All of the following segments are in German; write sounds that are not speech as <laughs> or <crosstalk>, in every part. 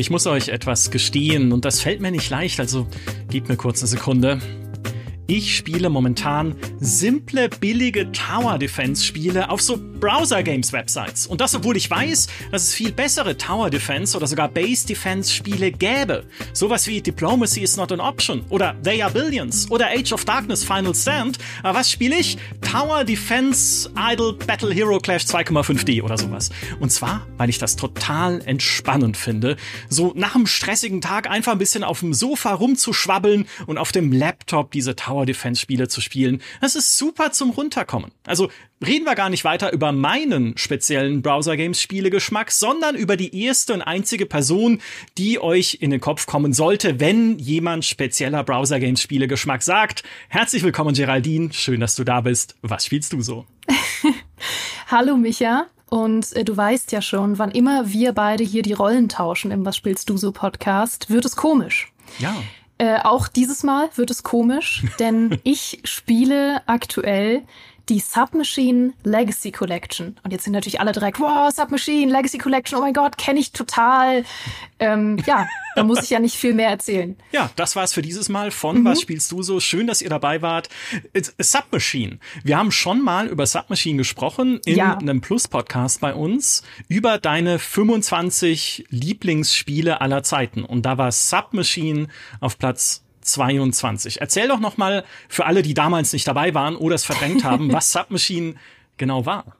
Ich muss euch etwas gestehen und das fällt mir nicht leicht, also gebt mir kurz eine Sekunde. Ich spiele momentan simple, billige Tower Defense Spiele auf so Browser Games Websites. Und das, obwohl ich weiß, dass es viel bessere Tower Defense oder sogar Base Defense Spiele gäbe. Sowas wie Diplomacy is not an option oder They are Billions oder Age of Darkness Final Stand. Aber was spiele ich? Tower Defense Idle Battle Hero Clash 2,5D oder sowas. Und zwar, weil ich das total entspannend finde, so nach einem stressigen Tag einfach ein bisschen auf dem Sofa rumzuschwabbeln und auf dem Laptop diese Tower Tower Defense Spiele zu spielen. Das ist super zum Runterkommen. Also reden wir gar nicht weiter über meinen speziellen Browser Games Spielegeschmack, sondern über die erste und einzige Person, die euch in den Kopf kommen sollte, wenn jemand spezieller Browser Games Spielegeschmack sagt. Herzlich willkommen Geraldine, schön, dass du da bist. Was spielst du so? <laughs> Hallo Micha. Und äh, du weißt ja schon, wann immer wir beide hier die Rollen tauschen im Was spielst du so Podcast, wird es komisch. Ja. Äh, auch dieses Mal wird es komisch, denn <laughs> ich spiele aktuell die Submachine Legacy Collection. Und jetzt sind natürlich alle direkt, wow, Submachine Legacy Collection, oh mein Gott, kenne ich total. Ähm, ja, da muss ich ja nicht viel mehr erzählen. <laughs> Ja, das war's für dieses Mal von mhm. Was spielst du so? Schön, dass ihr dabei wart. Submachine. Wir haben schon mal über Submachine gesprochen in ja. einem Plus-Podcast bei uns über deine 25 Lieblingsspiele aller Zeiten. Und da war Submachine auf Platz 22. Erzähl doch noch mal für alle, die damals nicht dabei waren oder es verdrängt haben, <laughs> was Submachine genau war.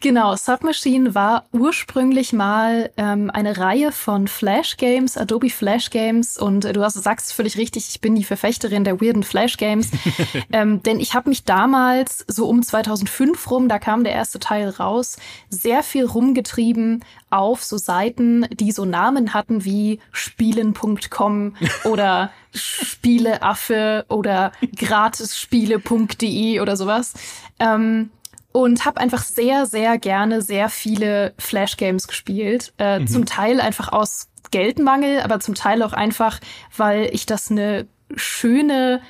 Genau, Submachine war ursprünglich mal ähm, eine Reihe von Flash Games, Adobe Flash Games. Und äh, du hast, sagst völlig richtig, ich bin die Verfechterin der weirden Flash Games. <laughs> ähm, denn ich habe mich damals, so um 2005 rum, da kam der erste Teil raus, sehr viel rumgetrieben auf so Seiten, die so Namen hatten wie spielen.com <laughs> oder Spieleaffe oder <laughs> gratisspiele.de oder sowas. Ähm, und habe einfach sehr, sehr gerne sehr viele Flash-Games gespielt. Äh, mhm. Zum Teil einfach aus Geldmangel, aber zum Teil auch einfach, weil ich das eine schöne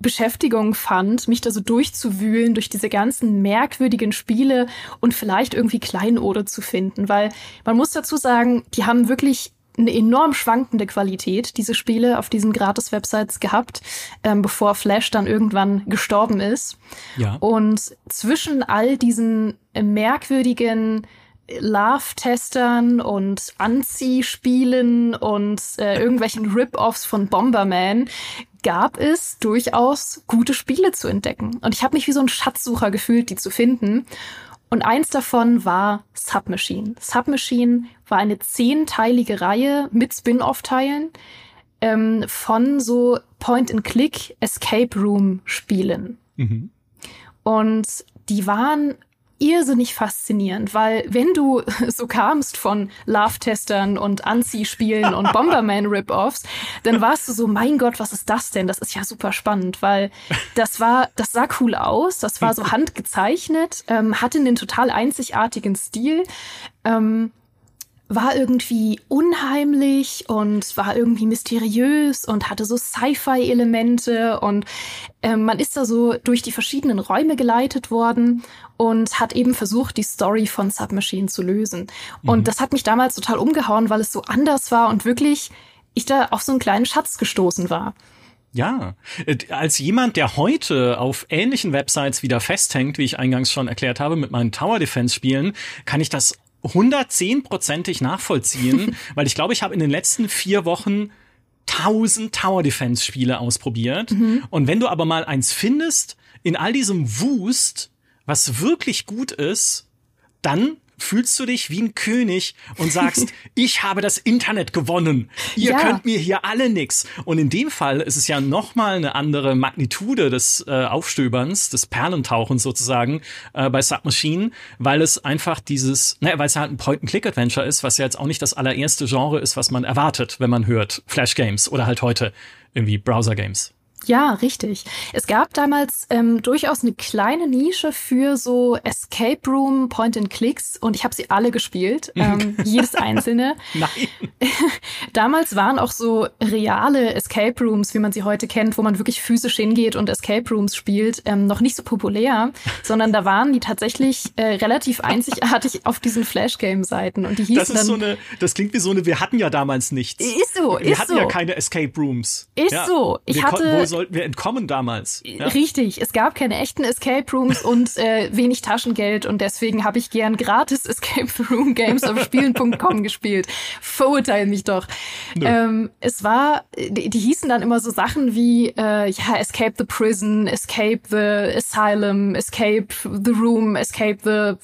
Beschäftigung fand, mich da so durchzuwühlen durch diese ganzen merkwürdigen Spiele und vielleicht irgendwie Kleinode zu finden, weil man muss dazu sagen, die haben wirklich eine enorm schwankende Qualität, diese Spiele auf diesen Gratis-Websites gehabt, ähm, bevor Flash dann irgendwann gestorben ist. Ja. Und zwischen all diesen merkwürdigen Love-Testern und Anziehspielen und äh, irgendwelchen Rip-Offs von Bomberman gab es durchaus gute Spiele zu entdecken. Und ich habe mich wie so ein Schatzsucher gefühlt, die zu finden. Und eins davon war Submachine. Submachine war eine zehnteilige Reihe mit Spin-off-Teilen ähm, von so Point-and-Click Escape Room Spielen. Mhm. Und die waren irrsinnig faszinierend, weil wenn du <laughs> so kamst von Love-Testern und Anziehspielen und Bomberman-Rip-Offs, <laughs> dann warst du so, mein Gott, was ist das denn? Das ist ja super spannend, weil das war, das sah cool aus, das war so handgezeichnet, ähm, hatte einen total einzigartigen Stil. Ähm, war irgendwie unheimlich und war irgendwie mysteriös und hatte so Sci-Fi-Elemente und äh, man ist da so durch die verschiedenen Räume geleitet worden und hat eben versucht, die Story von Submachine zu lösen. Mhm. Und das hat mich damals total umgehauen, weil es so anders war und wirklich ich da auf so einen kleinen Schatz gestoßen war. Ja, äh, als jemand, der heute auf ähnlichen Websites wieder festhängt, wie ich eingangs schon erklärt habe, mit meinen Tower Defense Spielen, kann ich das 110%ig nachvollziehen, <laughs> weil ich glaube, ich habe in den letzten vier Wochen 1000 Tower Defense Spiele ausprobiert. Mhm. Und wenn du aber mal eins findest, in all diesem Wust, was wirklich gut ist, dann fühlst du dich wie ein König und sagst, <laughs> ich habe das Internet gewonnen. Ihr ja. könnt mir hier alle nix. Und in dem Fall ist es ja nochmal eine andere Magnitude des äh, Aufstöberns, des Perlentauchens sozusagen äh, bei Submachine, weil es einfach dieses, naja, weil es halt ein Point-and-Click-Adventure ist, was ja jetzt auch nicht das allererste Genre ist, was man erwartet, wenn man hört Flash Games oder halt heute irgendwie Browser Games. Ja, richtig. Es gab damals ähm, durchaus eine kleine Nische für so Escape Room Point and Clicks und ich habe sie alle gespielt, <laughs> ähm, jedes einzelne. <laughs> Nein. <laughs> damals waren auch so reale Escape Rooms, wie man sie heute kennt, wo man wirklich physisch hingeht und Escape Rooms spielt, ähm, noch nicht so populär, sondern da waren die tatsächlich äh, relativ einzigartig auf diesen Flash Game Seiten und die hießen Das ist dann, so eine, das klingt wie so eine, wir hatten ja damals nichts. Ist so, wir ist hatten so. ja keine Escape Rooms. Ist ja. so. Ich wir hatte- sollten wir entkommen damals? Ja. Richtig, es gab keine echten Escape Rooms und äh, wenig Taschengeld und deswegen habe ich gern gratis <laughs> Escape Room Games auf Spielen.com gespielt. Verurteil mich doch. Ähm, es war, die, die hießen dann immer so Sachen wie äh, ja Escape the Prison, Escape the Asylum, Escape the Room, Escape the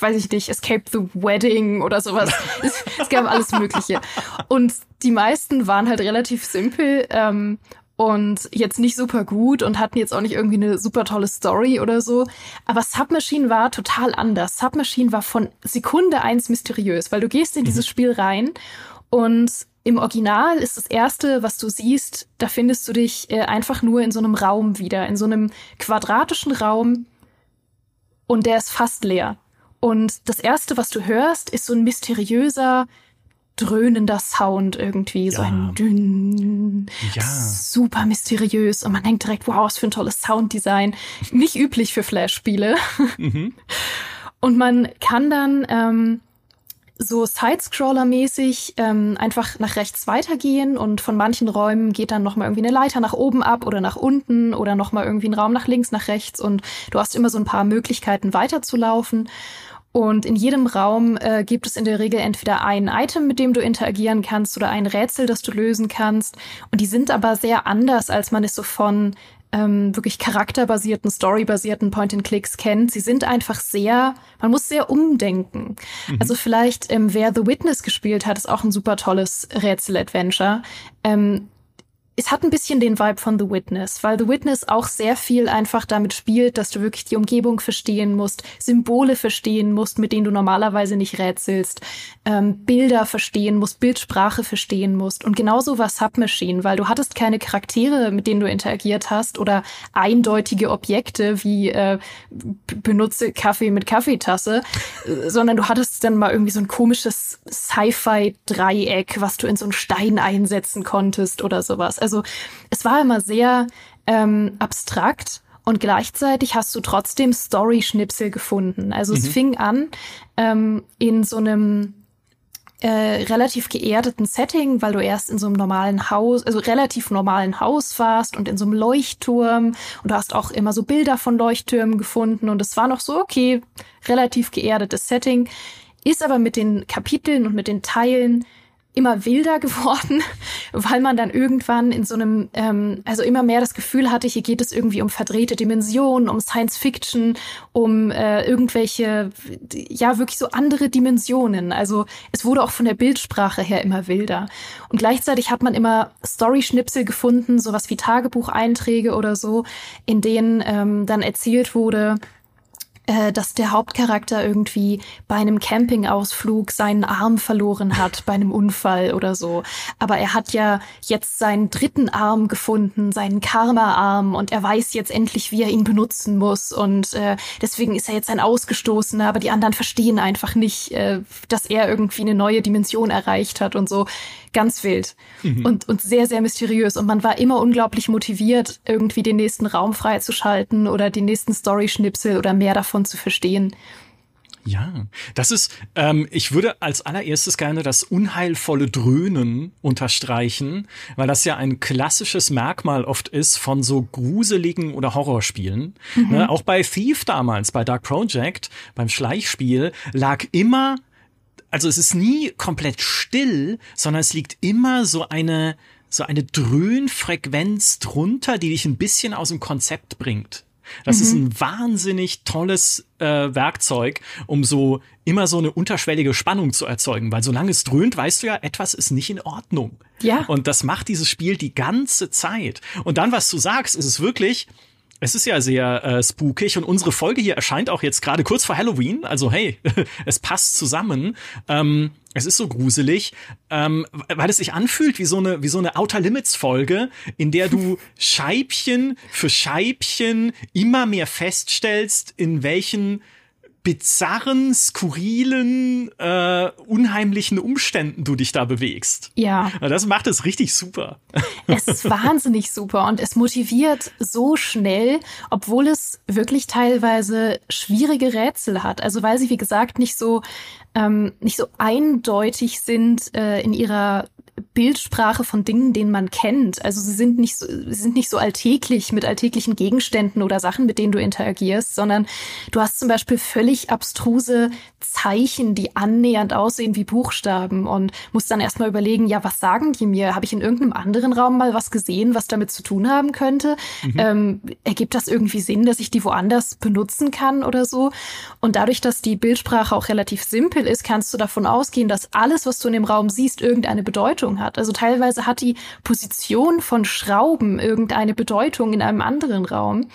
weiß ich nicht, Escape the Wedding oder sowas. es, <laughs> es gab alles Mögliche. Und die meisten waren halt relativ simpel. Ähm, und jetzt nicht super gut und hatten jetzt auch nicht irgendwie eine super tolle Story oder so. Aber Submachine war total anders. Submachine war von Sekunde eins mysteriös, weil du gehst in dieses Spiel rein und im Original ist das erste, was du siehst, da findest du dich äh, einfach nur in so einem Raum wieder, in so einem quadratischen Raum und der ist fast leer. Und das erste, was du hörst, ist so ein mysteriöser, dröhnender Sound irgendwie, so Ja. ein dünn, Ja. super mysteriös und man denkt direkt, wow, was für ein tolles Sounddesign. Nicht üblich für Flash-Spiele. <laughs> Und man kann dann ähm, so Sidescroller-mäßig ähm, einfach nach rechts weitergehen und von manchen Räumen geht dann nochmal irgendwie eine Leiter nach oben ab oder nach unten oder nochmal irgendwie ein Raum nach links, nach rechts und du hast immer so ein paar Möglichkeiten weiterzulaufen. Und in jedem Raum äh, gibt es in der Regel entweder ein Item, mit dem du interagieren kannst, oder ein Rätsel, das du lösen kannst. Und die sind aber sehr anders, als man es so von ähm, wirklich charakterbasierten, storybasierten Point-and-Clicks kennt. Sie sind einfach sehr, man muss sehr umdenken. Also vielleicht, ähm, wer The Witness gespielt hat, ist auch ein super tolles Rätsel-Adventure. Ähm, es hat ein bisschen den Vibe von The Witness, weil The Witness auch sehr viel einfach damit spielt, dass du wirklich die Umgebung verstehen musst, Symbole verstehen musst, mit denen du normalerweise nicht rätselst, ähm, Bilder verstehen musst, Bildsprache verstehen musst. Und genauso war Submachine, weil du hattest keine Charaktere, mit denen du interagiert hast oder eindeutige Objekte wie äh, benutze Kaffee mit Kaffeetasse, äh, sondern du hattest dann mal irgendwie so ein komisches Sci-Fi-Dreieck, was du in so einen Stein einsetzen konntest oder sowas. Also es war immer sehr ähm, abstrakt und gleichzeitig hast du trotzdem Story-Schnipsel gefunden. Also es fing an ähm, in so einem äh, relativ geerdeten Setting, weil du erst in so einem normalen Haus, also relativ normalen Haus warst und in so einem Leuchtturm und du hast auch immer so Bilder von Leuchttürmen gefunden und es war noch so, okay, relativ geerdetes Setting, ist aber mit den Kapiteln und mit den Teilen immer wilder <laughs> geworden, weil man dann irgendwann in so einem, ähm, also immer mehr das Gefühl hatte, hier geht es irgendwie um verdrehte Dimensionen, um Science Fiction, um äh, irgendwelche, ja, wirklich so andere Dimensionen. Also es wurde auch von der Bildsprache her immer wilder. Und gleichzeitig hat man immer Story-Schnipsel gefunden, sowas wie Tagebucheinträge oder so, in denen ähm, dann erzählt wurde, dass der Hauptcharakter irgendwie bei einem Campingausflug seinen Arm verloren hat, bei einem Unfall oder so. Aber er hat ja jetzt seinen dritten Arm gefunden, seinen Karma-Arm, und er weiß jetzt endlich, wie er ihn benutzen muss. Und äh, deswegen ist er jetzt ein Ausgestoßener, aber die anderen verstehen einfach nicht, äh, dass er irgendwie eine neue Dimension erreicht hat und so. Ganz wild und, und sehr, sehr mysteriös. Und man war immer unglaublich motiviert, irgendwie den nächsten Raum freizuschalten oder die nächsten Story-Schnipsel oder mehr davon zu verstehen. Ja, das ist, ähm, ich würde als allererstes gerne das unheilvolle Dröhnen unterstreichen, weil das ja ein klassisches Merkmal oft ist von so gruseligen oder Horrorspielen. Ne, auch bei Thief damals, bei Dark Project, beim Schleichspiel, lag immer, also es ist nie komplett still, sondern es liegt immer so eine, so eine Dröhnfrequenz drunter, die dich ein bisschen aus dem Konzept bringt. Das ist ein wahnsinnig tolles äh, Werkzeug, um so immer so eine unterschwellige Spannung zu erzeugen, weil solange es dröhnt, weißt du ja, etwas ist nicht in Ordnung. Ja. Und das macht dieses Spiel die ganze Zeit. Und dann, was du sagst, ist es wirklich, es ist ja sehr äh, spookig und unsere Folge hier erscheint auch jetzt gerade kurz vor Halloween. Also hey, <laughs> es passt zusammen. Ähm, es ist so gruselig, ähm, weil es sich anfühlt wie so eine wie so eine Outer Limits Folge, in der du <laughs> Scheibchen für Scheibchen immer mehr feststellst, in welchen bizarren, skurrilen, äh, unheimlichen Umständen du dich da bewegst. Ja. Das macht es richtig super. <laughs> Es ist wahnsinnig super und es motiviert so schnell, obwohl es wirklich teilweise schwierige Rätsel hat. Also weil sie, wie gesagt, nicht so ähm, nicht so eindeutig sind äh, in ihrer Bildsprache von Dingen, denen man kennt. Also sie sind nicht so, sie sind nicht so alltäglich mit alltäglichen Gegenständen oder Sachen, mit denen du interagierst, sondern du hast zum Beispiel völlig abstruse Zeichen, die annähernd aussehen wie Buchstaben und musst dann erstmal überlegen, ja, was sagen die mir? Habe ich in irgendeinem anderen Raum mal was gesehen, was damit zu tun haben könnte? Mhm. Ähm, ergibt das irgendwie Sinn, dass ich die woanders benutzen kann oder so? Und dadurch, dass die Bildsprache auch relativ simpel ist, kannst du davon ausgehen, dass alles, was du in dem Raum siehst, irgendeine Bedeutung hat. Also teilweise hat die Position von Schrauben irgendeine Bedeutung in einem anderen Raum.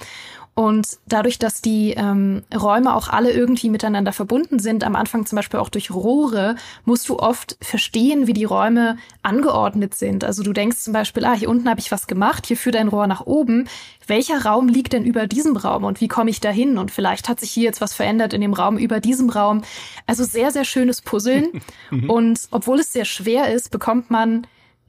Und dadurch, dass die ähm, Räume auch alle irgendwie miteinander verbunden sind, am Anfang zum Beispiel auch durch Rohre, musst du oft verstehen, wie die Räume angeordnet sind. Also du denkst zum Beispiel, ah, hier unten habe ich was gemacht, hier führt ein Rohr nach oben. Welcher Raum liegt denn über diesem Raum und wie komme ich da hin? Und vielleicht hat sich hier jetzt was verändert in dem Raum über diesem Raum. Also sehr, sehr schönes Puzzeln. <laughs> Mhm. und obwohl es sehr schwer ist, bekommt man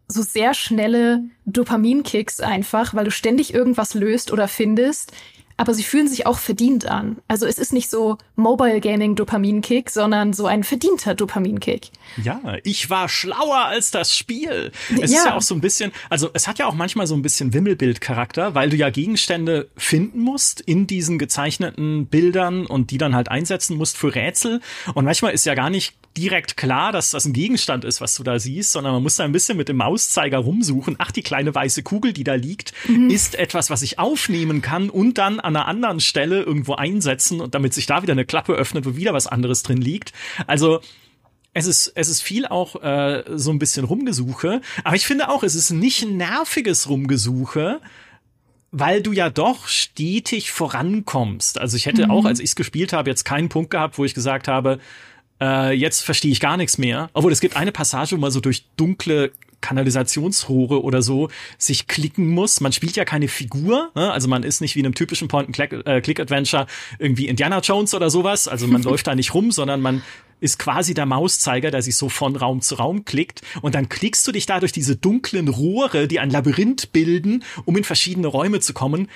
so sehr schnelle Dopaminkicks einfach, weil du ständig irgendwas löst oder findest, aber sie fühlen sich auch verdient an. Also es ist nicht so Mobile Gaming Dopaminkick, sondern so ein verdienter Dopaminkick. Ja, ich war schlauer als das Spiel. Es ja. ist ja auch so ein bisschen, also es hat ja auch manchmal so ein bisschen Wimmelbildcharakter, weil du ja Gegenstände finden musst in diesen gezeichneten Bildern und die dann halt einsetzen musst für Rätsel. Und manchmal ist ja gar nicht direkt klar, dass das ein Gegenstand ist, was du da siehst, sondern man muss da ein bisschen mit dem Mauszeiger rumsuchen. Ach, die kleine weiße Kugel, die da liegt, mhm. ist etwas, was ich aufnehmen kann und dann an einer anderen Stelle irgendwo einsetzen und damit sich da wieder eine Klappe öffnet, wo wieder was anderes drin liegt. Also es ist, es ist viel auch äh, so ein bisschen Rumgesuche, aber ich finde auch, es ist nicht ein nerviges Rumgesuche, weil du ja doch stetig vorankommst. Also ich hätte mhm. auch, als ich es gespielt habe, jetzt keinen Punkt gehabt, wo ich gesagt habe, äh, jetzt verstehe ich gar nichts mehr. Obwohl es gibt eine Passage, wo man so durch dunkle Kanalisationsrohre oder so sich klicken muss. Man spielt ja keine Figur, ne? also man ist nicht wie in einem typischen Point-and-Click-Adventure äh, irgendwie Indiana Jones oder sowas. Also man <laughs> läuft da nicht rum, sondern man ist quasi der Mauszeiger, der sich so von Raum zu Raum klickt. Und dann klickst du dich da durch diese dunklen Rohre, die ein Labyrinth bilden, um in verschiedene Räume zu kommen.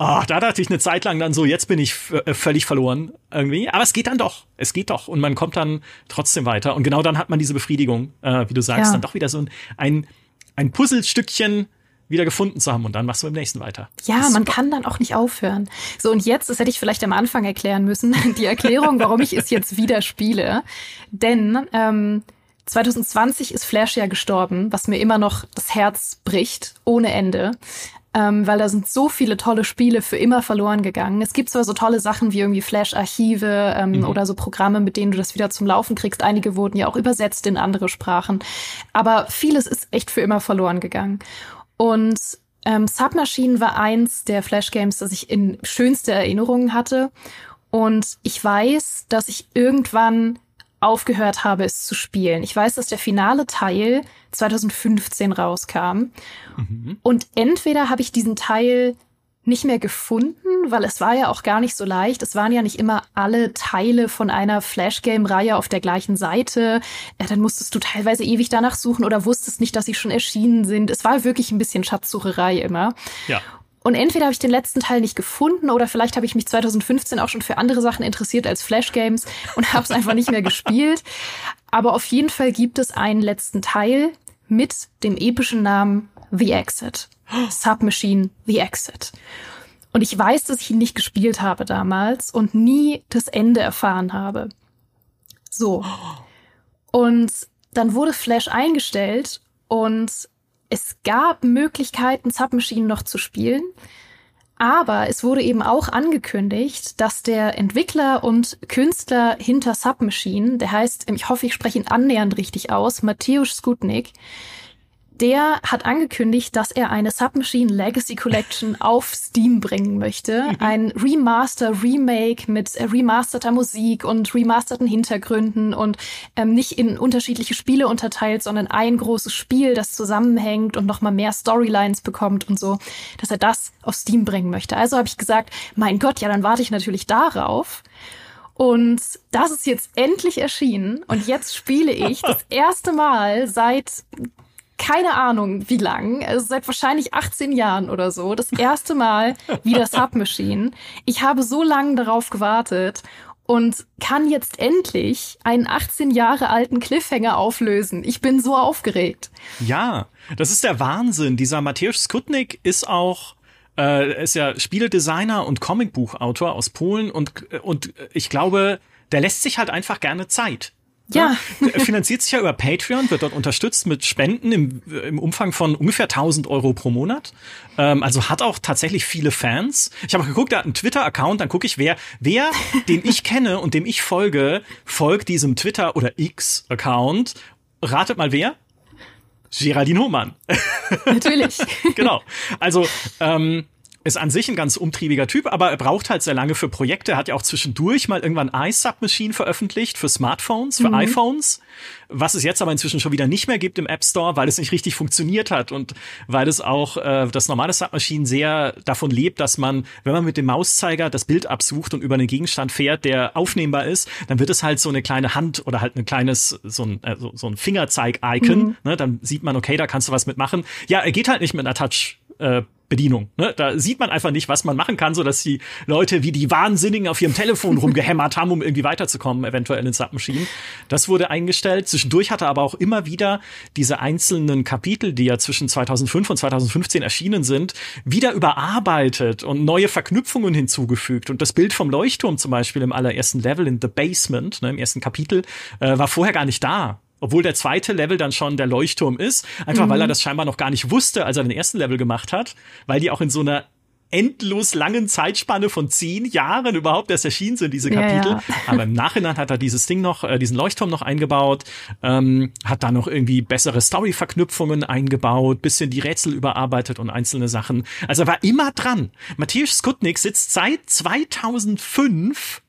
Ah, oh, da dachte ich eine Zeit lang dann so, jetzt bin ich äh, völlig verloren irgendwie. Aber es geht dann doch. Es geht doch. Und man kommt dann trotzdem weiter. Und genau dann hat man diese Befriedigung, äh, wie du sagst, ja. dann doch wieder so ein, ein Puzzlestückchen wieder gefunden zu haben und dann machst du beim nächsten weiter. Ja, man kann dann auch nicht aufhören. So, und jetzt, das hätte ich vielleicht am Anfang erklären müssen, <laughs> die Erklärung, warum ich es jetzt wieder spiele. Denn ähm, 2020 ist Flash ja gestorben, was mir immer noch das Herz bricht, ohne Ende ähm, weil da sind so viele tolle Spiele für immer verloren gegangen. Es gibt zwar so tolle Sachen wie irgendwie Flash-Archive ähm, mhm. oder so Programme, mit denen du das wieder zum Laufen kriegst. Einige wurden ja auch übersetzt in andere Sprachen, aber vieles ist echt für immer verloren gegangen. Und ähm, Submachine war eins der Flash-Games, das ich in schönste Erinnerungen hatte. Und ich weiß, dass ich irgendwann aufgehört habe, es zu spielen. Ich weiß, dass der finale Teil 2015 rauskam. Mhm. Und entweder habe ich diesen Teil nicht mehr gefunden, weil es war ja auch gar nicht so leicht. Es waren ja nicht immer alle Teile von einer Flash-Game-Reihe auf der gleichen Seite. Ja, dann musstest du teilweise ewig danach suchen oder wusstest nicht, dass sie schon erschienen sind. Es war wirklich ein bisschen Schatzsucherei immer. Ja. Und entweder habe ich den letzten Teil nicht gefunden oder vielleicht habe ich mich 2015 auch schon für andere Sachen interessiert als Flash Games und habe es einfach nicht mehr gespielt. Aber auf jeden Fall gibt es einen letzten Teil mit dem epischen Namen The Exit. Submachine The Exit. Und ich weiß, dass ich ihn nicht gespielt habe damals und nie das Ende erfahren habe. So. Und dann wurde Flash eingestellt und es gab Möglichkeiten, Submachine noch zu spielen. Aber es wurde eben auch angekündigt, dass der Entwickler und Künstler hinter Submachine, der heißt, ich hoffe, ich spreche ihn annähernd richtig aus, Mateusz Skutnik, der hat angekündigt, dass er eine Submachine Legacy Collection <laughs> auf Steam bringen möchte. Mhm. Ein Remaster, Remake mit remasterter Musik und remasterten Hintergründen und ähm, nicht in unterschiedliche Spiele unterteilt, sondern ein großes Spiel, das zusammenhängt und nochmal mehr Storylines bekommt und so, dass er das auf Steam bringen möchte. Also habe ich gesagt, mein Gott, ja, dann warte ich natürlich darauf. Und das ist jetzt endlich erschienen und jetzt spiele ich <laughs> das erste Mal seit keine Ahnung wie lang, also seit wahrscheinlich 18 Jahren oder so, das erste Mal wieder <laughs> Submachine. Ich habe so lange darauf gewartet und kann jetzt endlich einen 18 Jahre alten Cliffhanger auflösen. Ich bin so aufgeregt. Ja, das ist der Wahnsinn. Dieser Mateusz Skutnik ist auch äh, ist ja Spieledesigner und Comicbuchautor aus Polen und und ich glaube, der lässt sich halt einfach gerne Zeit. Ja. Er finanziert sich ja über Patreon, wird dort unterstützt mit Spenden im, im Umfang von ungefähr 1000 Euro pro Monat. Ähm, also hat auch tatsächlich viele Fans. Ich habe geguckt, er hat einen Twitter-Account, dann gucke ich, wer, wer, den ich kenne und dem ich folge, folgt diesem Twitter- oder X-Account. Ratet mal wer? Geraldine Hohmann. Natürlich. <laughs> genau. Also, ähm, ist an sich ein ganz umtriebiger Typ, aber er braucht halt sehr lange für Projekte. Er hat ja auch zwischendurch mal irgendwann iSubmachine veröffentlicht für Smartphones, für mhm. iPhones, was es jetzt aber inzwischen schon wieder nicht mehr gibt im App Store, weil es nicht richtig funktioniert hat und weil es auch äh, das normale Submachine sehr davon lebt, dass man, wenn man mit dem Mauszeiger das Bild absucht und über einen Gegenstand fährt, der aufnehmbar ist, dann wird es halt so eine kleine Hand oder halt ein kleines, so ein, äh, so, so ein Fingerzeig-Icon. Mhm. Ne? Dann sieht man, okay, da kannst du was mitmachen. Ja, er geht halt nicht mit einer Touch äh, Bedienung. Ne? Da sieht man einfach nicht, was man machen kann, so dass die Leute wie die Wahnsinnigen auf ihrem Telefon <laughs> rumgehämmert haben, um irgendwie weiterzukommen, eventuell in Submachine. Das wurde eingestellt. Zwischendurch hatte aber auch immer wieder diese einzelnen Kapitel, die ja zwischen 2005 und 2015 erschienen sind, wieder überarbeitet und neue Verknüpfungen hinzugefügt. Und das Bild vom Leuchtturm zum Beispiel im allerersten Level in The Basement, ne, im ersten Kapitel, äh, war vorher gar nicht da obwohl der zweite Level dann schon der Leuchtturm ist, einfach mhm. weil er das scheinbar noch gar nicht wusste, als er den ersten Level gemacht hat, weil die auch in so einer endlos langen Zeitspanne von zehn Jahren überhaupt erst erschienen sind, diese Kapitel. Ja, ja. Aber im Nachhinein hat er dieses Ding noch, äh, diesen Leuchtturm noch eingebaut, ähm, hat da noch irgendwie bessere Story-Verknüpfungen eingebaut, bisschen die Rätsel überarbeitet und einzelne Sachen. Also er war immer dran. Matthias Skutnik sitzt seit 2005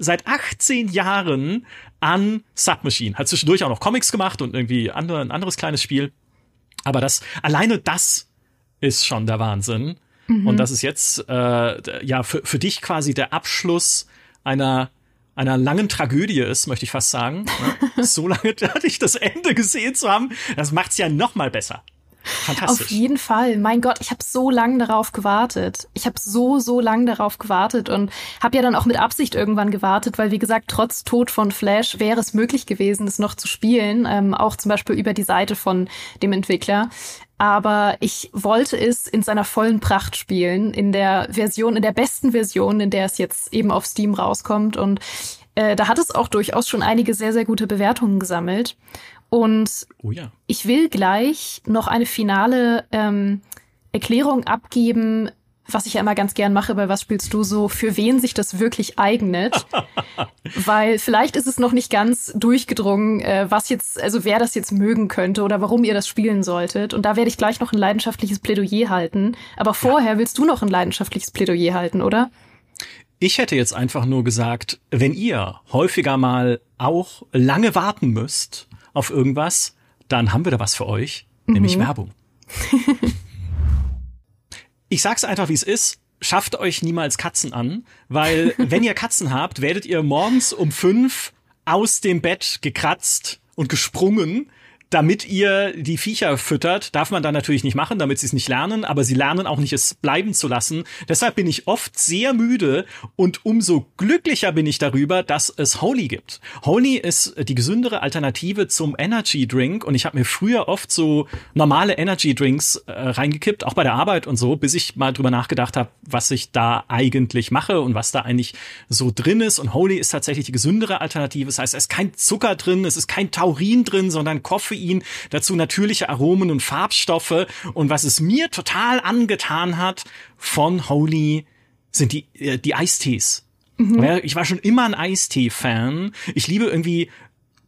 seit 18 Jahren an Submachine. Hat zwischendurch auch noch Comics gemacht und irgendwie andere, ein anderes kleines Spiel. Aber das, alleine das ist schon der Wahnsinn. Mhm. Und das ist jetzt äh, ja für, für dich quasi der Abschluss einer einer langen Tragödie ist, möchte ich fast sagen. <laughs> so lange hatte ich das Ende gesehen zu haben, das macht's ja noch mal besser. Fantastisch. Auf jeden Fall. Mein Gott, ich habe so lange darauf gewartet. Ich habe so, so lange darauf gewartet und habe ja dann auch mit Absicht irgendwann gewartet, weil wie gesagt, trotz Tod von Flash wäre es möglich gewesen, es noch zu spielen, ähm, auch zum Beispiel über die Seite von dem Entwickler. Aber ich wollte es in seiner vollen Pracht spielen, in der Version, in der besten Version, in der es jetzt eben auf Steam rauskommt. Und äh, da hat es auch durchaus schon einige sehr, sehr gute Bewertungen gesammelt. Und oh ja. ich will gleich noch eine finale ähm, Erklärung abgeben, was ich ja immer ganz gern mache, bei was spielst du so, für wen sich das wirklich eignet. <laughs> Weil vielleicht ist es noch nicht ganz durchgedrungen, äh, was jetzt, also wer das jetzt mögen könnte oder warum ihr das spielen solltet. Und da werde ich gleich noch ein leidenschaftliches Plädoyer halten. Aber vorher ja. willst du noch ein leidenschaftliches Plädoyer halten, oder? Ich hätte jetzt einfach nur gesagt, wenn ihr häufiger mal auch lange warten müsst, auf irgendwas, dann haben wir da was für euch, mhm. nämlich Werbung. <laughs> ich sag's einfach, wie es ist. Schafft euch niemals Katzen an, weil <laughs> wenn ihr Katzen habt, werdet ihr morgens um fünf aus dem Bett gekratzt und gesprungen, damit ihr die Viecher füttert, darf man dann natürlich nicht machen, damit sie es nicht lernen, aber sie lernen auch nicht, es bleiben zu lassen. Deshalb bin ich oft sehr müde und umso glücklicher bin ich darüber, dass es Holy gibt. Holy ist die gesündere Alternative zum Energy Drink und ich habe mir früher oft so normale Energy Drinks äh, reingekippt, auch bei der Arbeit und so, bis ich mal drüber nachgedacht habe, was ich da eigentlich mache und was da eigentlich so drin ist. Und Holy ist tatsächlich die gesündere Alternative. Das heißt, es ist kein Zucker drin, es ist kein Taurin drin, sondern Koffein Koffein, dazu natürliche Aromen und Farbstoffe. Und was es mir total angetan hat von Holy sind die, äh, die Eistees. Mhm. Ich war schon immer ein Eistee-Fan. Ich liebe irgendwie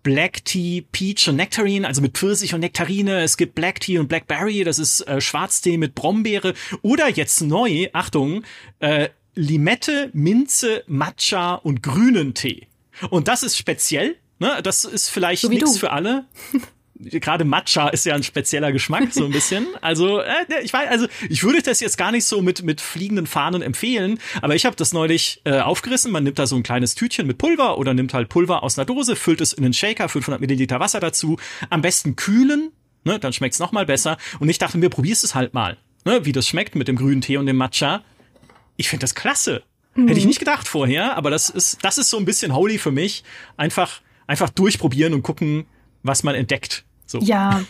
Black Tea, Peach und Nectarine, also mit Pfirsich und Nektarine. Es gibt Black Tea und Blackberry, das ist äh, Schwarztee mit Brombeere. Oder jetzt neu, Achtung, äh, Limette, Minze, Matcha und grünen Tee. Und das ist speziell. Ne? Das ist vielleicht so nichts für alle. <laughs> gerade Matcha ist ja ein spezieller Geschmack, so ein <laughs> bisschen. Also, äh, ich weiß, also ich würde das jetzt gar nicht so mit, mit fliegenden Fahnen empfehlen, aber ich habe das neulich äh, aufgerissen. Man nimmt da so ein kleines Tütchen mit Pulver oder nimmt halt Pulver aus einer Dose, füllt es in einen Shaker, 500 Milliliter Wasser dazu, am besten kühlen, ne, dann schmeckt's noch mal besser. Und ich dachte mir, probierst es halt mal, ne, wie das schmeckt mit dem grünen Tee und dem Matcha. Ich finde das klasse. Mhm. Hätte ich nicht gedacht vorher, aber das ist, das ist so ein bisschen holy für mich. Einfach, einfach durchprobieren und gucken, was man entdeckt. So. Ja,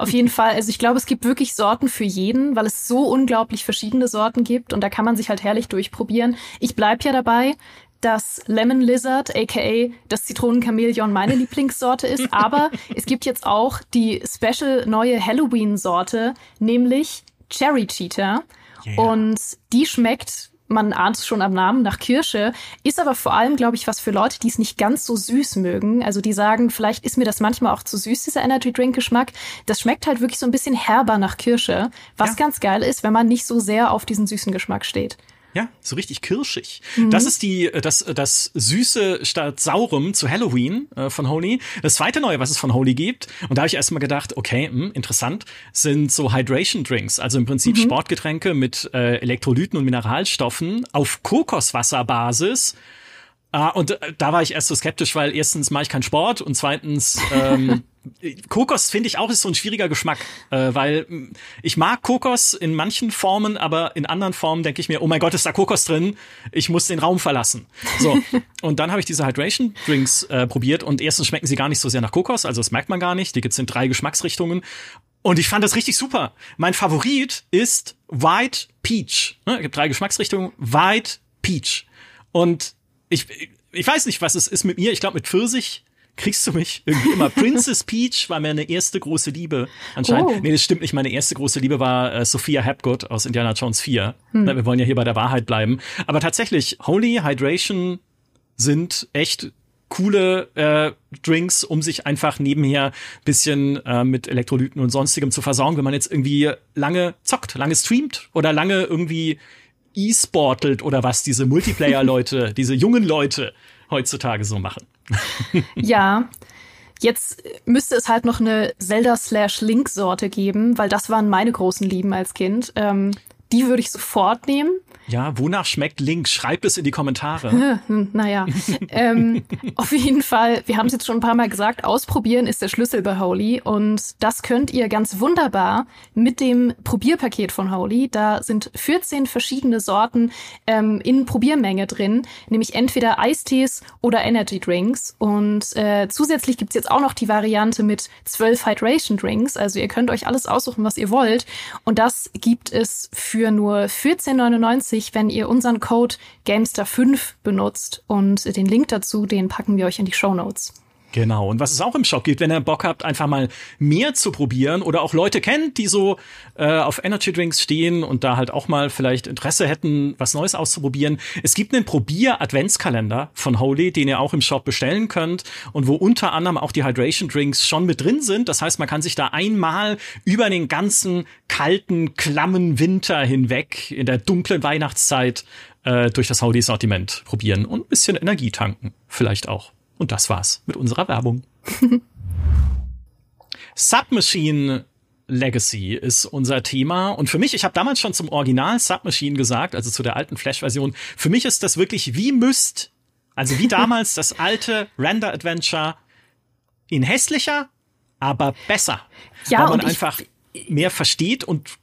auf jeden Fall. Also ich glaube, es gibt wirklich Sorten für jeden, weil es so unglaublich verschiedene Sorten gibt und da kann man sich halt herrlich durchprobieren. Ich bleib ja dabei, dass Lemon Lizard, aka das Zitronenchamäleon, meine Lieblingssorte ist. <laughs> Aber es gibt jetzt auch die special neue Halloween-Sorte, nämlich Cherry Cheetah. Yeah. Und die schmeckt man ahnt es schon am Namen, nach Kirsche, ist aber vor allem, glaube ich, was für Leute, die es nicht ganz so süß mögen. Also die sagen, vielleicht ist mir das manchmal auch zu süß, dieser Energy Drink Geschmack. Das schmeckt halt wirklich so ein bisschen herber nach Kirsche, was ja. ganz geil ist, wenn man nicht so sehr auf diesen süßen Geschmack steht. Ja, so richtig kirschig. Mhm. Das ist die, äh, das, das Süße statt Saurem zu Halloween äh, von Holy. Das zweite Neue, was es von Holy gibt, und da habe ich erstmal gedacht, okay, mh, hm, interessant, sind so Hydration Drinks, also im Prinzip mhm. Sportgetränke mit äh, Elektrolyten und Mineralstoffen auf Kokoswasserbasis Ah, und äh, da war ich erst so skeptisch, weil erstens mache ich keinen Sport und zweitens ähm, <laughs> Kokos finde ich auch ist so ein schwieriger Geschmack, äh, weil hm, ich mag Kokos in manchen Formen, aber in anderen Formen denke ich mir, oh mein Gott, ist da Kokos drin, ich muss den Raum verlassen. So <laughs> und dann habe ich diese Hydration Drinks äh, probiert und erstens schmecken sie gar nicht so sehr nach Kokos, also das merkt man gar nicht. Die gibt's in drei Geschmacksrichtungen und ich fand das richtig super. Mein Favorit ist White Peach. Ne, es gibt drei Geschmacksrichtungen. White Peach und ich, ich weiß nicht, was es ist mit mir. Ich glaube, mit Pfirsich kriegst du mich irgendwie immer. <laughs> Princess Peach war meine erste große Liebe anscheinend. Oh. Nee, das stimmt nicht. Meine erste große Liebe war äh, Sophia Hapgood aus Indiana Jones 4. Hm. Wir wollen ja hier bei der Wahrheit bleiben. Aber tatsächlich, Holy Hydration sind echt coole äh, Drinks, um sich einfach nebenher bisschen äh, mit Elektrolyten und sonstigem zu versorgen, wenn man jetzt irgendwie lange zockt, lange streamt oder lange irgendwie e-sportelt oder was diese Multiplayer-Leute, <laughs> diese jungen Leute heutzutage so machen. <laughs> ja. Jetzt müsste es halt noch eine Zelda-Slash-Link-Sorte geben, weil das waren meine großen Lieben als Kind. Ähm, die würde ich sofort nehmen. Ja, wonach schmeckt Link? Schreibt es in die Kommentare. <laughs> naja, ähm, auf jeden Fall, wir haben es jetzt schon ein paar Mal gesagt, ausprobieren ist der Schlüssel bei Holy und das könnt ihr ganz wunderbar mit dem Probierpaket von Holy. Da sind 14 verschiedene Sorten ähm, in Probiermenge drin, nämlich entweder Eistees oder Energy Drinks und äh, zusätzlich gibt's jetzt auch noch die Variante mit 12 Hydration Drinks, also ihr könnt euch alles aussuchen, was ihr wollt und das gibt es für nur 14,99 sich, wenn ihr unseren Code Gamester5 benutzt und den Link dazu, den packen wir euch in die Show Notes. Genau. Und was es auch im Shop gibt, wenn ihr Bock habt, einfach mal mehr zu probieren oder auch Leute kennt, die so äh, auf Energy Drinks stehen und da halt auch mal vielleicht Interesse hätten, was Neues auszuprobieren. Es gibt einen Probier-Adventskalender von Holy, den ihr auch im Shop bestellen könnt und wo unter anderem auch die Hydration Drinks schon mit drin sind. Das heißt, man kann sich da einmal über den ganzen kalten, klammen Winter hinweg in der dunklen Weihnachtszeit äh, durch das Holy-Sortiment probieren und ein bisschen Energie tanken. Vielleicht auch. Und das war's mit unserer Werbung. <laughs> Submachine Legacy ist unser Thema. Und für mich, ich habe damals schon zum Original Submachine gesagt, also zu der alten Flash-Version, für mich ist das wirklich wie Myst, also wie <laughs> damals das alte Render-Adventure in hässlicher, aber besser. Ja, weil man einfach mehr versteht und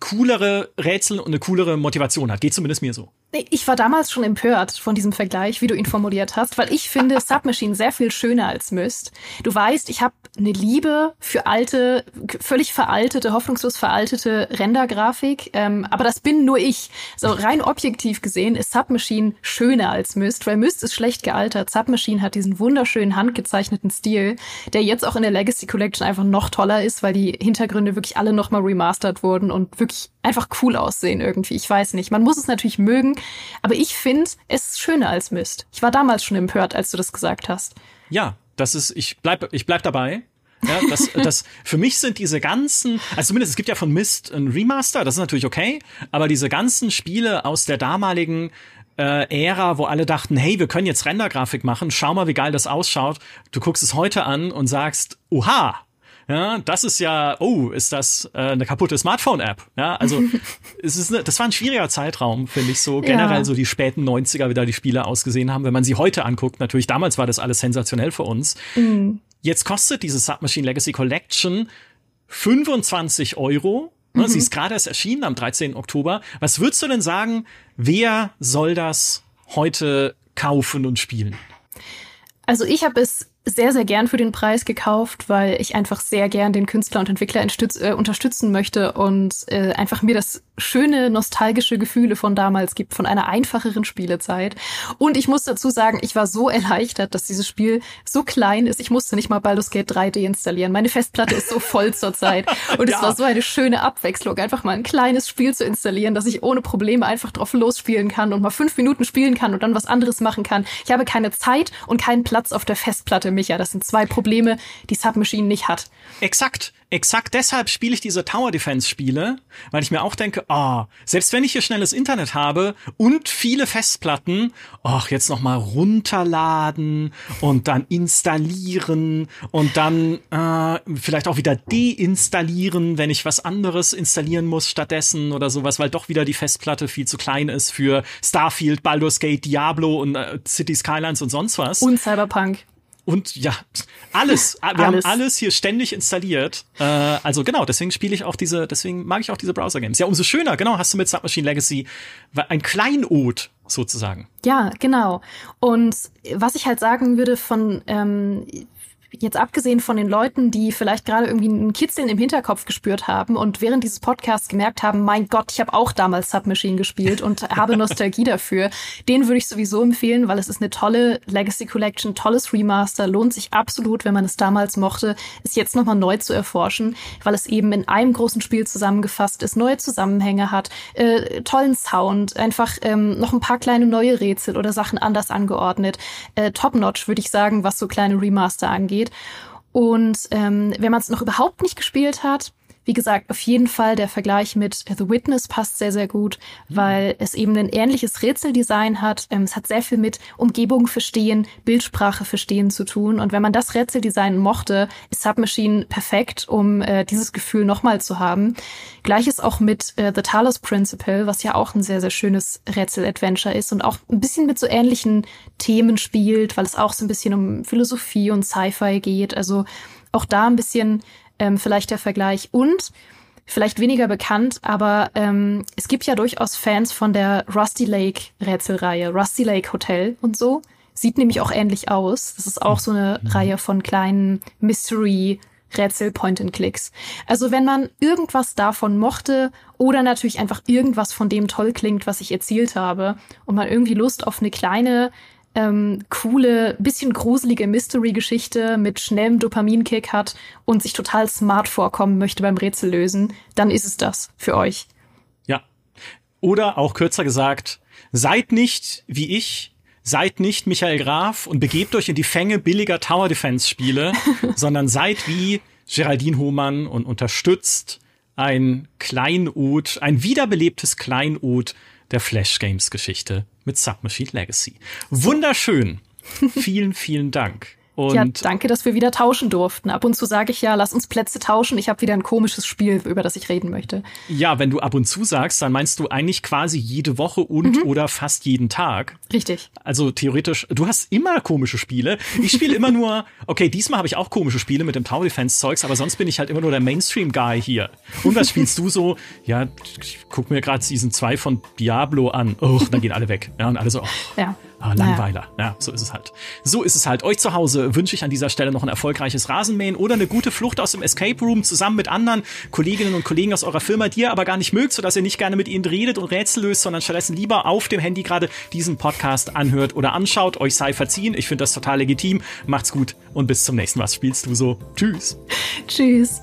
coolere Rätsel und eine coolere Motivation hat. Geht zumindest mir so. Ich war damals schon empört von diesem Vergleich, wie du ihn formuliert hast, weil ich finde <laughs> Submachine sehr viel schöner als Myst. Du weißt, ich habe eine Liebe für alte, völlig veraltete, hoffnungslos veraltete Rendergrafik, ähm, aber das bin nur ich. So rein objektiv gesehen ist Submachine schöner als Myst, weil Myst ist schlecht gealtert. Submachine hat diesen wunderschönen handgezeichneten Stil, der jetzt auch in der Legacy Collection einfach noch toller ist, weil die Hintergründe wirklich alle nochmal remastert wurden und wirklich einfach cool aussehen irgendwie. Ich weiß nicht. Man muss es natürlich mögen, aber ich finde es schöner als Mist. Ich war damals schon empört, als du das gesagt hast. Ja, Das ist, ich bleib, ich bleib dabei. Ja, das, das, für mich sind diese ganzen, also zumindest es gibt ja von Mist ein Remaster, das ist natürlich okay, aber diese ganzen Spiele aus der damaligen äh, Ära, wo alle dachten, hey, wir können jetzt Rendergrafik machen, schau mal, wie geil das ausschaut. Du guckst es heute an und sagst, oha, ja, das ist ja, oh, ist das äh, eine kaputte Smartphone-App? Ja, also <laughs> es ist, ne, das war ein schwieriger Zeitraum, finde ich so generell ja. so die späten 90er, wie da die Spiele ausgesehen haben. Wenn man sie heute anguckt, natürlich damals war das alles sensationell für uns. Mhm. Jetzt kostet diese Submachine Legacy Collection 25 Euro. Ne, mhm. Sie ist gerade erst erschienen am 13. Oktober. Was würdest du denn sagen, wer soll das heute kaufen und spielen? Also ich habe es sehr, sehr gern für den Preis gekauft, weil ich einfach sehr gern den Künstler und Entwickler äh, unterstützen möchte und äh, einfach mir das schöne, nostalgische Gefühle von damals gibt, von einer einfacheren Spielezeit. Und ich muss dazu sagen, ich war so erleichtert, dass dieses Spiel so klein ist. Ich musste nicht mal Baldur's Gate 3 deinstallieren. Meine Festplatte ist so voll zurzeit. <laughs> Und ja. es war so eine schöne Abwechslung, einfach mal ein kleines Spiel zu installieren, dass ich ohne Probleme einfach drauf losspielen kann und mal fünf Minuten spielen kann und dann was anderes machen kann. Ich habe keine Zeit und keinen Platz auf der Festplatte, Micha. Das sind zwei Probleme, die Submachine nicht hat. Exakt. Exakt deshalb spiele ich diese Tower Defense Spiele, weil ich mir auch denke, ah, oh, selbst wenn ich hier schnelles Internet habe und viele Festplatten, ach, jetzt noch mal runterladen und dann installieren und dann äh, vielleicht auch wieder deinstallieren, wenn ich was anderes installieren muss stattdessen oder sowas, weil doch wieder die Festplatte viel zu klein ist für Starfield, Baldur's Gate, Diablo und äh, City Skylines und sonst was. Und Cyberpunk und ja, alles. <laughs> Wir alles. haben alles hier ständig installiert. Äh, also genau, deswegen spiele ich auch diese, deswegen mag ich auch diese Browser-Games. Ja, umso schöner, genau, hast du mit Submachine Legacy ein Kleinod sozusagen. Ja, genau. Und was ich halt sagen würde von ähm, jetzt abgesehen von den Leuten, die vielleicht gerade irgendwie ein Kitzeln im Hinterkopf gespürt haben und während dieses Podcasts gemerkt haben, mein Gott, ich habe auch damals Submachine gespielt und <laughs> habe Nostalgie dafür, den würde ich sowieso empfehlen, weil es ist eine tolle Legacy Collection, tolles Remaster, lohnt sich absolut, wenn man es damals mochte, es jetzt nochmal neu zu erforschen, weil es eben in einem großen Spiel zusammengefasst ist, neue Zusammenhänge hat, äh, tollen Sound, einfach ähm, noch ein paar kleine neue Rätsel oder Sachen anders angeordnet. Äh, Top-notch, würde ich sagen, was so kleine Remaster angeht geht. Und ähm, wenn man es noch überhaupt nicht gespielt hat, wie gesagt, auf jeden Fall der Vergleich mit The Witness passt sehr, sehr gut, mhm. weil es eben ein ähnliches Rätseldesign hat. Ähm, es hat sehr viel mit Umgebung verstehen, Bildsprache verstehen zu tun. Und wenn man das Rätseldesign mochte, ist Submachine perfekt, um äh, dieses Gefühl nochmal zu haben. Gleiches auch mit äh, The Talos Principle, was ja auch ein sehr, sehr schönes Rätsel-Adventure ist und auch ein bisschen mit so ähnlichen Themen spielt, weil es auch so ein bisschen um Philosophie und Sci-Fi geht. Also auch da ein bisschen ähm, vielleicht der Vergleich. Und vielleicht weniger bekannt, aber ähm, es gibt ja durchaus Fans von der Rusty Lake Rätselreihe, Rusty Lake Hotel und so. Sieht nämlich auch ähnlich aus. Das ist auch so eine mhm. Reihe von kleinen Mystery Rätsel Point and Clicks. Also wenn man irgendwas davon mochte oder natürlich einfach irgendwas von dem toll klingt, was ich erzielt habe und man irgendwie Lust auf eine kleine ähm, coole, bisschen gruselige Mystery-Geschichte mit schnellem Dopaminkick hat und sich total smart vorkommen möchte beim Rätsel lösen, dann ist es das für euch. Ja. Oder auch kürzer gesagt, seid nicht wie ich, seid nicht Michael Graf und begebt euch in die Fänge billiger Tower Defense Spiele, <laughs> sondern seid wie Geraldine Hohmann und unterstützt ein Kleinod, ein wiederbelebtes Kleinod der Flash Games Geschichte mit Submachine Legacy. Wunderschön. <laughs> vielen, vielen Dank. Und ja, danke, dass wir wieder tauschen durften. Ab und zu sage ich ja, lass uns Plätze tauschen. Ich habe wieder ein komisches Spiel, über das ich reden möchte. Ja, wenn du ab und zu sagst, dann meinst du eigentlich quasi jede Woche und mhm. oder fast jeden Tag. Richtig. Also theoretisch, du hast immer komische Spiele. Ich spiele immer nur, okay, diesmal habe ich auch komische Spiele mit dem Tower Defense Zeugs, aber sonst bin ich halt immer nur der Mainstream Guy hier. Und was spielst du so? Ja, ich guck mir gerade Season 2 von Diablo an. Oh, dann gehen alle weg. Ja, und alle so. Oh. Ja. Ah, Langweiler. Naja. Ja, so ist es halt. So ist es halt. Euch zu Hause wünsche ich an dieser Stelle noch ein erfolgreiches Rasenmähen oder eine gute Flucht aus dem Escape Room zusammen mit anderen Kolleginnen und Kollegen aus eurer Firma, die ihr aber gar nicht mögt, sodass ihr nicht gerne mit ihnen redet und Rätsel löst, sondern stattdessen lieber auf dem Handy gerade diesen Podcast anhört oder anschaut. Euch sei verziehen. Ich finde das total legitim. Macht's gut und bis zum nächsten Mal. Was spielst du so? Tschüss. Tschüss.